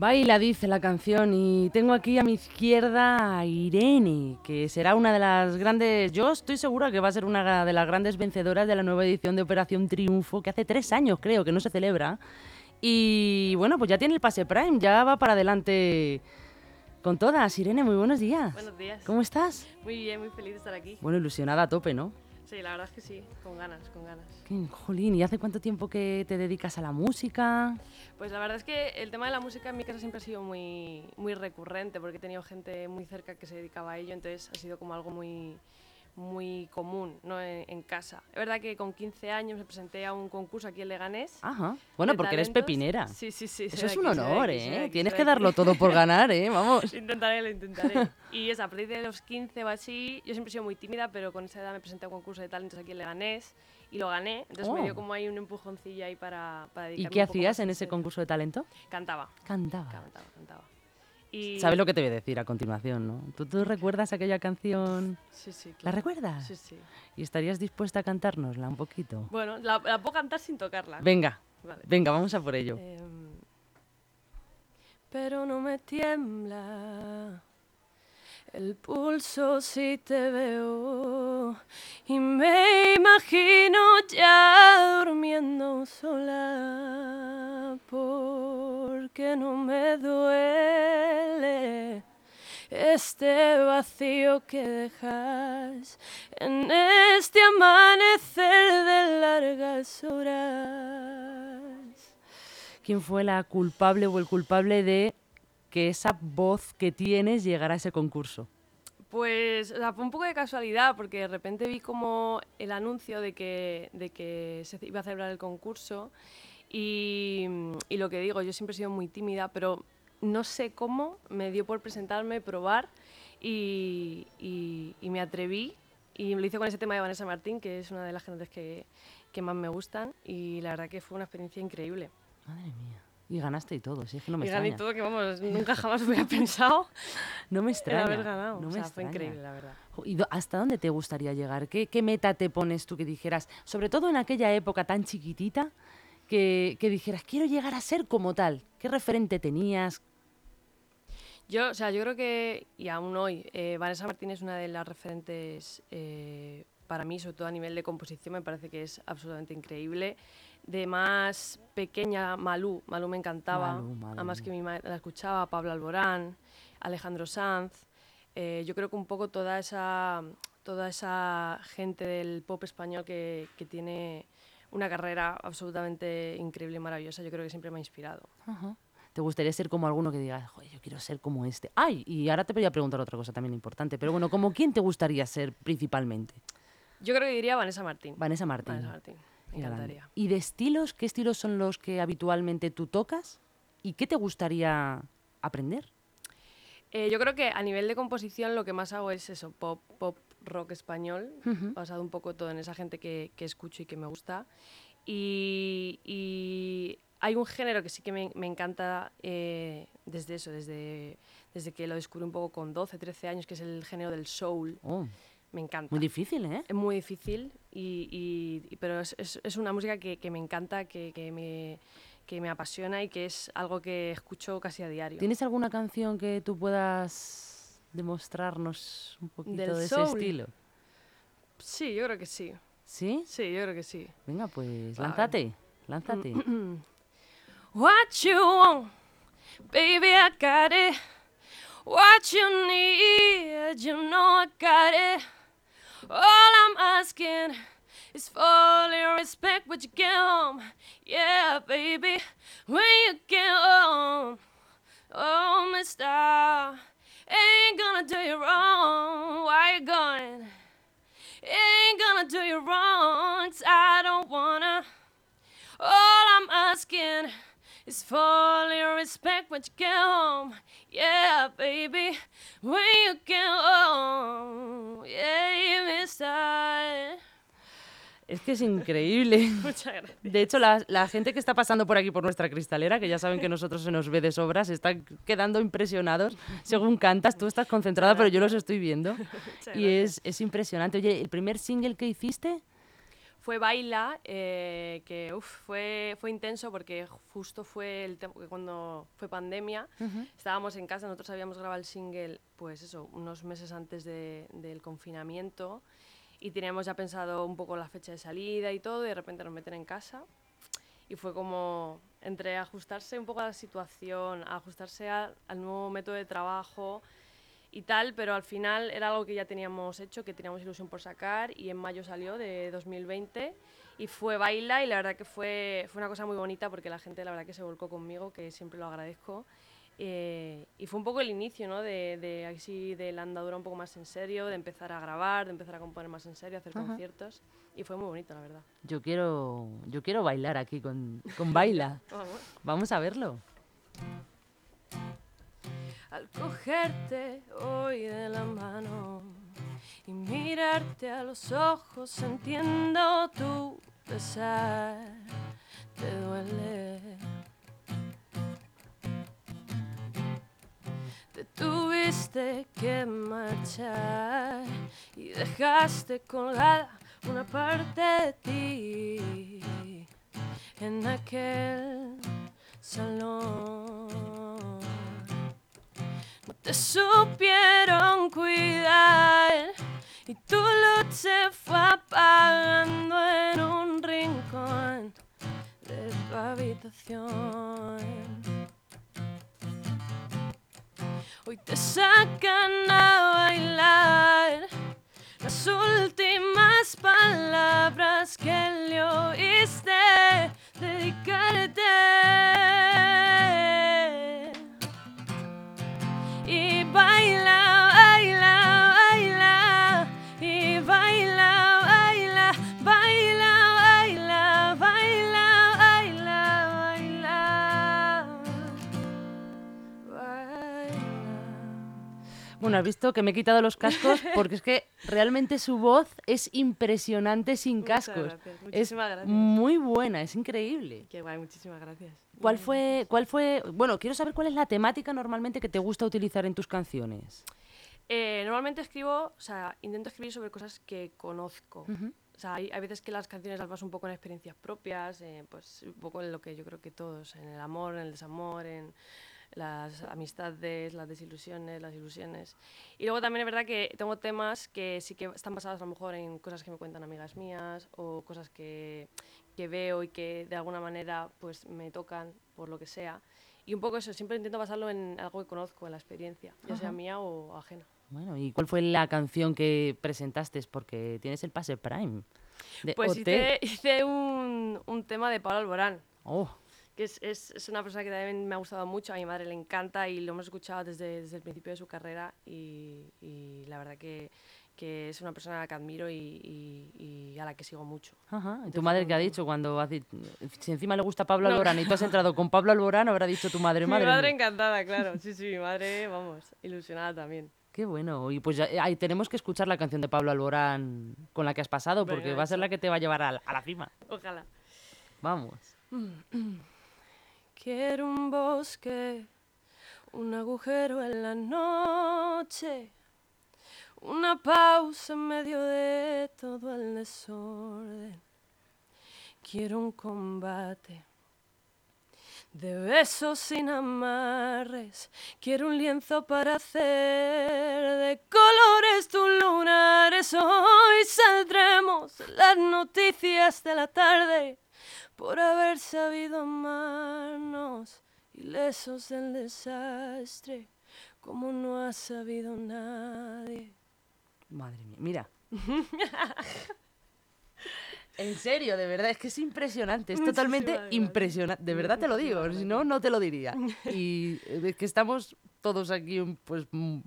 Baila, dice la canción, y tengo aquí a mi izquierda a Irene, que será una de las grandes, yo estoy segura que va a ser una de las grandes vencedoras de la nueva edición de Operación Triunfo, que hace tres años creo que no se celebra. Y bueno, pues ya tiene el pase Prime, ya va para adelante con todas. Irene, muy buenos días. Buenos días. ¿Cómo estás? Muy bien, muy feliz de estar aquí. Bueno, ilusionada a tope, ¿no? Sí, la verdad es que sí, con ganas, con ganas. Qué jolín, ¿y hace cuánto tiempo que te dedicas a la música? Pues la verdad es que el tema de la música en mi casa siempre ha sido muy, muy recurrente, porque he tenido gente muy cerca que se dedicaba a ello, entonces ha sido como algo muy, muy común ¿no? en, casa. Es verdad que con 15 años me presenté a un concurso aquí en Leganés. Ajá. Bueno, porque eres pepinera. Sí, sí, sí. Eso es un honor, ¿eh? Tienes que darlo todo por ganar, ¿eh? Vamos. intentaré, lo intentaré. y es a partir de los 15 o así, yo siempre he sido muy tímida, pero con esa edad me presenté a un concurso de talentos aquí en Leganés y lo gané. Entonces me dio oh. como ahí un empujoncillo ahí para, para dedicarme ¿Y qué hacías en ese concurso de talento? Cantaba. Cantaba. Cantaba, cantaba. ¿Sabes lo que te voy a decir a continuación, no? ¿Tú, recuerdas aquella canción? Sí, sí. ¿La recuerdas? Sí, sí. ¿Y estarías dispuesta a cantárnosla un poquito? Bueno, la, puedo cantar sin tocarla. Venga, venga, vamos a por ello. Em, pero no me tiembla el pulso si te veo y me imagino ya durmiendo sola porque no me duele este vacío que dejas en este amanecer de largas horas. ¿Quién fue la culpable o el culpable de que esa voz que tienes llegara a ese concurso? Pues fue un poco de casualidad, porque de repente vi como el anuncio de que, de que se iba a celebrar el concurso y, y, lo que digo, yo siempre he sido muy tímida, pero no sé cómo me dio por presentarme, probar y, y, y me atreví y lo hice con ese tema de Vanessa Martín, que es una de las gentes que, que más me gustan y la verdad que fue una experiencia increíble. Madre mía. Y ganaste y todo, sí, es que no me y extraña. gané todo, que vamos, nunca jamás hubiera pensado no me extraña. haber ganado. No o sea, fue increíble, la verdad. ¿Y hasta dónde te gustaría llegar? ¿Qué, ¿Qué, meta te pones tú que dijeras, sobre todo en aquella época tan chiquitita, que, que dijeras, quiero llegar a ser como tal? ¿Qué referente tenías? Yo, o sea, yo creo que, y aún hoy, eh, Vanessa Martín es una de las referentes eh, para mí, sobre todo a nivel de composición, me parece que es absolutamente increíble de más pequeña, Malú. Malú me encantaba, además que mi madre la escuchaba, Pablo Alborán, Alejandro Sanz. Eh, yo creo que un poco toda esa, toda esa gente del pop español que, que tiene una carrera absolutamente increíble y maravillosa, yo creo que siempre me ha inspirado. ¿Te gustaría ser como alguno que diga, joder, yo quiero ser como este? Ay, y ahora te voy a preguntar otra cosa también importante, pero bueno, ¿como quién te gustaría ser principalmente? Yo creo que diría Vanessa Martín. Vanessa Martín. Vanessa Martín. ¿Y de estilos? ¿Qué estilos son los que habitualmente tú tocas? ¿Y qué te gustaría aprender? Eh, yo creo que a nivel de composición lo que más hago es eso, pop, pop rock español, basado un poco todo en esa gente que, escucho y que me gusta. Y, hay un género que sí que me, encanta eh, desde eso, desde, desde que lo descubrí un poco con 12, 13 años, que es el género del soul. Oh. Me encanta. Muy difícil, ¿eh? Es muy difícil, y, pero es, es, una música que, que me encanta, que, que, me, que me apasiona y que es algo que escucho casi a diario. ¿Tienes alguna canción que tú puedas demostrarnos un poquito de ese estilo? Sí, yo creo que sí. ¿Sí? Sí, yo creo que sí. Venga, pues lánzate, lánzate. What you want, baby, I got it. What you need, you know I got it. All I'm asking is for your respect when you get home. Yeah, baby, when you get home. Oh, mister, ain't gonna do you wrong. Why you going? Ain't gonna do you wrong, I don't wanna. All I'm asking is for your respect when you get home. Yeah, baby, when you get home. Yeah, Es que es increíble. Muchas gracias. De hecho, la, la, gente que está pasando por aquí por nuestra cristalera, que ya saben que nosotros se nos ve de sobra, se están quedando impresionados según cantas. Tú estás concentrada, pero yo los estoy viendo. y es, es, impresionante. Oye, ¿el primer single que hiciste? fue Baila, eh, que uf, fue, fue intenso porque justo fue el cuando fue pandemia. Estábamos en casa, nosotros habíamos grabado el single, pues eso, unos meses antes de- del confinamiento y teníamos ya pensado un poco la fecha de salida y todo, y de repente nos meten en casa y fue como entre ajustarse un poco a la situación, ajustarse al nuevo método de trabajo y tal, pero al final era algo que ya teníamos hecho, que teníamos ilusión por sacar y en mayo salió de 2020 y fue Baila y la verdad que fue, fue una cosa muy bonita porque la gente la verdad que se volcó conmigo, que siempre lo agradezco. Eh, y fue un poco el inicio, ¿no? De, de así de la andadura un poco más en serio, de empezar a grabar, de empezar a componer más en serio, hacer Ajá. conciertos. Y fue muy bonito, la verdad. Yo quiero, yo quiero bailar aquí con, con Baila. Vamos. Vamos a verlo. al cogerte hoy de la mano y mirarte a los ojos entiendo tu pesar te duele tuviste que marchar y dejaste colgada una parte de ti en aquel salón no te supieron cuidar y tu luz se fue apagando en un rincón de tu habitación. Hoy te sacan a bailar. Las últimas palabras que le oíste dedicarte has visto que me he quitado los cascos porque es que realmente su voz es impresionante sin cascos. gracias, Es muchísimas gracias. muy buena, es increíble. Qué guay, muchísimas gracias. ¿Cuál fue, ¿Cuál fue? Bueno, quiero saber cuál es la temática normalmente que te gusta utilizar en tus canciones. Eh, normalmente escribo, o sea, intento escribir sobre cosas que conozco. O sea, hay, hay veces que las canciones las baso un poco en experiencias propias, eh, pues un poco en lo que yo creo que todos, en el amor, en el desamor, en las amistades, las desilusiones, las ilusiones. Y luego también es verdad que tengo temas que sí que están basados a lo mejor en cosas que me cuentan amigas mías o cosas que, que veo y que de alguna manera pues me tocan por lo que sea. Y un poco eso, siempre intento basarlo en algo que conozco, en la experiencia, ya sea mía o ajena. Bueno, ¿y cuál fue la canción que presentaste? Porque tienes el pase Prime. De Pues hice, hice un, un tema de Pablo Alborán, Oh, que es, es, es una persona que también me ha gustado mucho, a mi madre le encanta y lo hemos escuchado desde, desde el principio de su carrera y, y la verdad que, que es una persona a la que admiro y, y- y a la que sigo mucho. ajá. ¿Y Yo tu madre qué ha dicho cuando has di- si encima le gusta Pablo No. Alborán y tú has entrado con Pablo Alborán, habrá dicho tu madre, madre. mi madre mía". encantada, claro. Sí, sí, mi madre, vamos, ilusionada también. Qué bueno. Y pues ya, ahí tenemos que escuchar la canción de Pablo Alborán con la que has pasado, porque Venga, va a ser la que te va a llevar a la, a la cima. Ojalá. Vamos. Quiero un bosque, un agujero en la noche, una pausa en medio de todo el desorden. Quiero un combate de besos sin amarres. Quiero un lienzo para hacer de colores tus lunares. Hoy saldremos las noticias de la tarde por haber sabido amarnos, ilesos del desastre, como no ha sabido nadie. Madre mía, mira. en serio, de verdad, es que es impresionante, es totalmente impresionante. De verdad te lo digo, si no, no te lo diría. Y eh, es que estamos todos aquí, pues mm,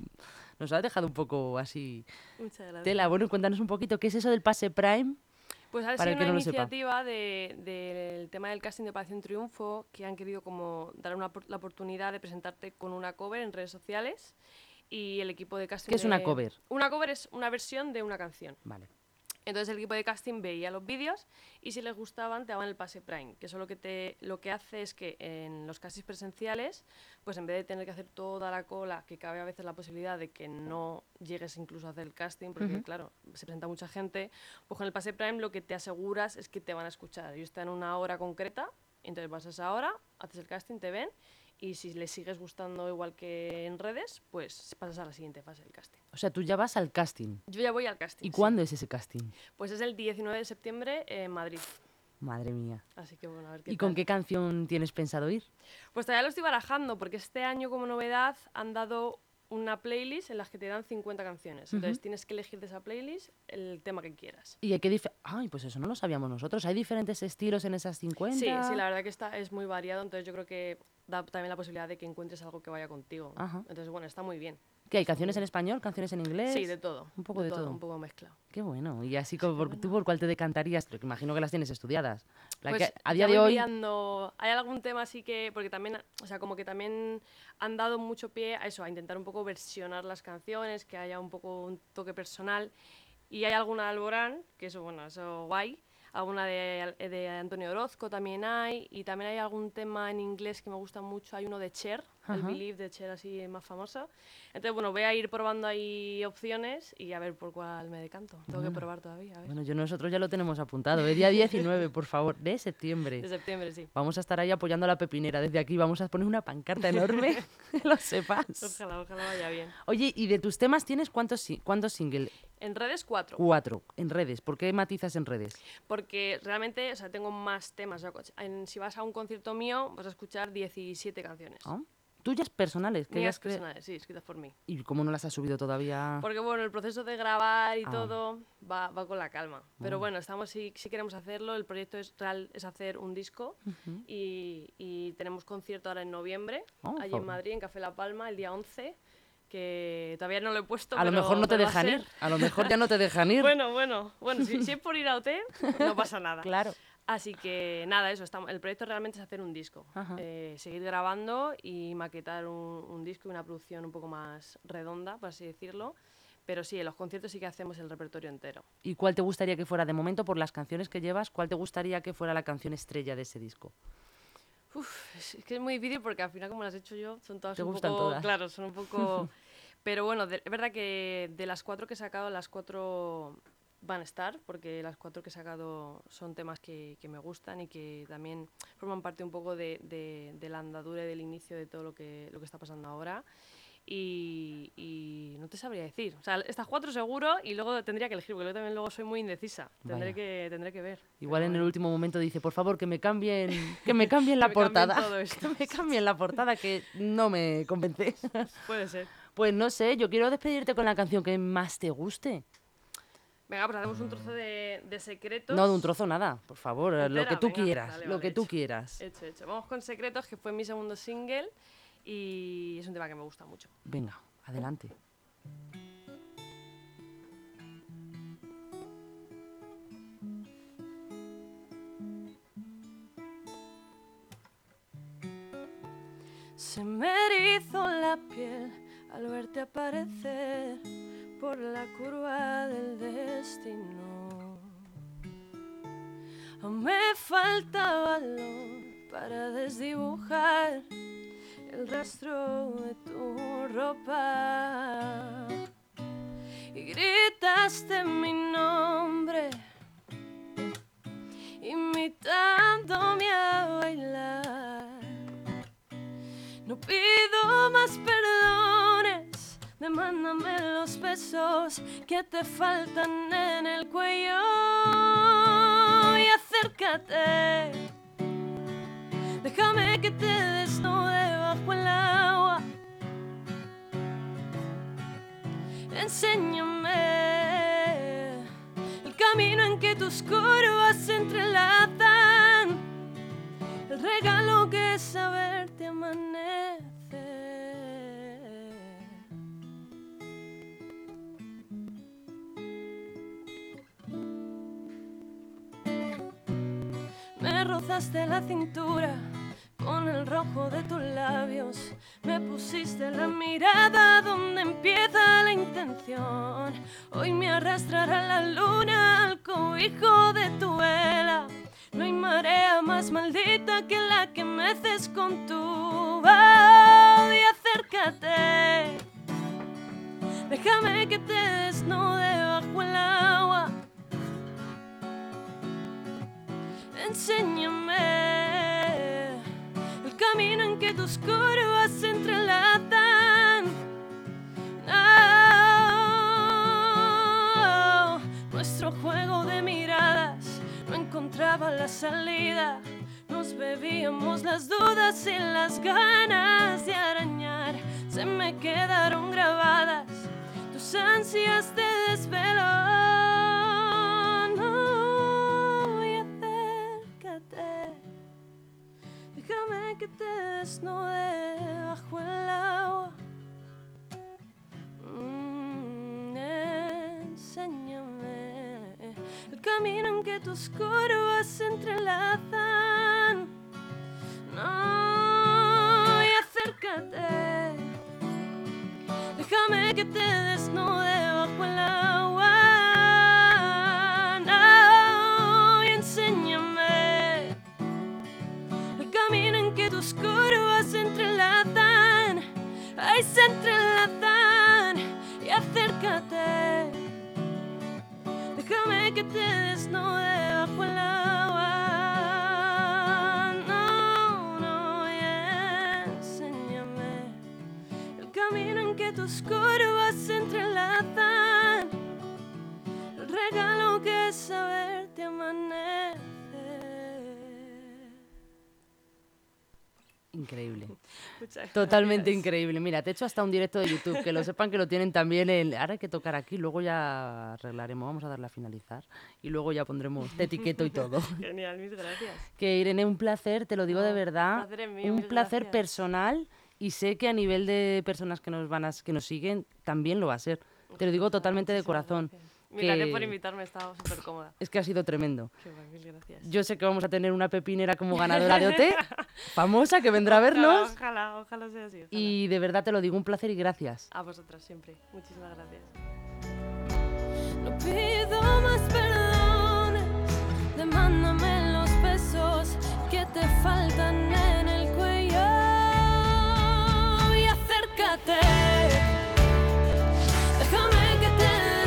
nos ha dejado un poco así Muchas gracias. tela. Bueno, cuéntanos un poquito, ¿qué es eso del pase Prime? Pues ha sido una no iniciativa de- del tema del casting de Operación Triunfo que han querido como dar una, la oportunidad de presentarte con una cover en redes sociales y el equipo de casting. ¿Qué es una de- cover? Una cover es una versión de una canción. Vale. Entonces el equipo de casting veía los vídeos y si les gustaban te daban el pase Prime, que eso lo que, te, lo que hace es que en los castings presenciales, pues en vez de tener que hacer toda la cola, que cabe a veces la posibilidad de que no llegues incluso a hacer el casting, porque claro, se presenta mucha gente, pues con el pase Prime lo que te aseguras es que te van a escuchar. Ellos están en una hora concreta, entonces vas a esa hora, haces el casting, te ven y si les sigues gustando igual que en redes, pues pasas a la siguiente fase del casting. O sea, tú ya vas al casting. Yo ya voy al casting. ¿Y sí. cuándo es ese casting? Pues es el 19 de septiembre en Madrid. Madre mía. Así que bueno, a ver qué ¿Y con qué canción tienes pensado ir? Pues todavía lo estoy barajando porque este año como novedad han dado una playlist en la que te dan 50 canciones. Entonces tienes que elegir de esa playlist el tema que quieras. ¿Y hay dif- Ay, pues eso no lo sabíamos nosotros. ¿Hay diferentes estilos en esas 50? Sí, sí, la verdad que está, es muy variado, entonces yo creo que da también la posibilidad de que encuentres algo que vaya contigo. Ajá. Entonces, bueno, está muy bien. ¿Qué hay? ¿Canciones en español? ¿Canciones en inglés? Sí, de todo. Un poco de todo. Un poco mezclado. Qué bueno. Y así como por- tú por cuál te decantarías, porque imagino que las tienes estudiadas. La Pues que a día de hoy mirando- hay algún tema así que, porque también, o sea, como que también han dado mucho pie a eso, a intentar un poco versionar las canciones, que haya un poco un toque personal. Y hay alguna de Alborán, que eso, bueno, eso guay. Alguna de, de Antonio Orozco también hay. Y también hay algún tema en inglés que me gusta mucho. Hay uno de Cher, el Ajá. Believe de Cher, así más famoso. Entonces, bueno, voy a ir probando ahí opciones y a ver por cuál me decanto. Tengo que probar todavía, a ver. Bueno, yo nosotros ya lo tenemos apuntado. El día 19, por favor, de septiembre. De septiembre, sí. Vamos a estar ahí apoyando a la pepinera. Desde aquí vamos a poner una pancarta enorme, que lo sepas. Ojalá, ojalá vaya bien. Oye, ¿y de tus temas tienes cuántos, cuántos singles? En redes, cuatro. Cuatro, en redes. ¿Por qué matizas en redes? Porque realmente, o sea, tengo más temas. O sea, en- si vas a un concierto mío, vas a escuchar 17 canciones. ¿Ah? Tuyas personales. Que Mías personales, sí, escritas por mí. ¿Y cómo no las has subido todavía? Porque bueno, el proceso de grabar y Ah. todo va, va con la calma. Pero bueno, estamos si, si queremos hacerlo. El proyecto es real es hacer un disco y, y tenemos concierto ahora en noviembre, Oh, allí en Madrid, en Café La Palma, el día 11, que todavía no lo he puesto. A lo pero- mejor no te a dejan ser- ir. A lo mejor ya no te dejan ir. Bueno, bueno, bueno, si, si es por ir a OT, no pasa nada. Claro. Así que nada, eso, estamos, el proyecto realmente es hacer un disco, eh, seguir grabando y maquetar un, un disco y una producción un poco más redonda, por así decirlo. Pero sí, en los conciertos sí que hacemos el repertorio entero. ¿Y cuál te gustaría que fuera, de momento, por las canciones que llevas, cuál te gustaría que fuera la canción estrella de ese disco? Uf, es es que es muy difícil porque al final, como las he hecho yo, son todas Te un gustan poco. todas. Claro, son un poco. Pero bueno, de- es verdad que de las cuatro que he sacado, las cuatro van a estar, porque las cuatro que he sacado son temas que, que me gustan y que también forman parte un poco de, de- de la andadura y del inicio de todo lo que, lo que está pasando ahora. Y, y no te sabría decir. O sea, estas cuatro seguro y luego tendría que elegir, porque yo también luego soy muy indecisa. Tendré, Vaya. que, tendré que ver. Igual Pero en el último momento dice, por favor, que me cambien, que me cambien la me cambien portada. esto. que me cambien la portada, que no me convence. Puede ser. pues no sé, yo quiero despedirte con la canción que más te guste. Venga, pues hacemos un trozo de, de secretos. No de un trozo nada, por favor, lo que tú venga, quieras, lo vale, que tú quieras. Hecho, hecho. Vamos con Secretos, que fue mi segundo single y es un tema que me gusta mucho. Venga, adelante. Se me erizó la piel al verte aparecer por la curva del destino. Aún me falta valor para desdibujar el rastro de tu ropa. Y gritaste mi nombre, invitándome a bailar. No pido más perdones, demándame los besos que te faltan en el cuello y acércate. Déjame que te desnude bajo el agua. Enséñame el camino en que tus curvas se entrelazan. El regalo que es saberte Rozaste la cintura con el rojo de tus labios. Me pusiste la mirada donde empieza la intención. Hoy me arrastrará la luna al hijo de tu vela. No hay marea más maldita que la que meces con tu voz. Y acércate, déjame que te desnude bajo el agua. Enséñame el camino en que tus curvas se entrelazan. Nuestro juego de miradas no encontraba la salida. Nos bebíamos las dudas y las ganas de arañar. Se me quedaron grabadas tus ansias de desvelo. Que te desnude bajo el agua. Mm, enséñame el camino en que tus curvas se entrelazan. No, y acércate. Déjame que te desnude entrelazan. Y acércate. Déjame que te desnude bajo el agua. No, no, y enséñame el camino en que tus curvas se entrelazan. El regalo que es saberte amanecer. Increíble. Muchas Totalmente increíble. Mira, te he hecho hasta un directo de YouTube, que lo sepan que lo tienen también en... Ahora hay que tocar aquí, luego ya arreglaremos, vamos a darle a finalizar y luego ya pondremos te etiqueto y todo. Genial, mil gracias. Que Irene, un placer, te lo digo de No, verdad, placer es mío, un placer gracias. personal y sé que a nivel de personas que nos van a, que nos siguen también lo va a ser. Te lo digo totalmente de corazón. gracias. Mil por invitarme, estaba súper cómoda. Es que ha sido tremendo. Qué guay, mil gracias. Yo sé que vamos a tener una pepinera como ganadora de OT, famosa, que vendrá a vernos. Ojalá, ojalá sea así. Y de verdad te lo digo, un placer y gracias. A vosotras siempre. Muchísimas gracias. No pido más perdones, demándame los besos que te faltan en el cuello y acércate.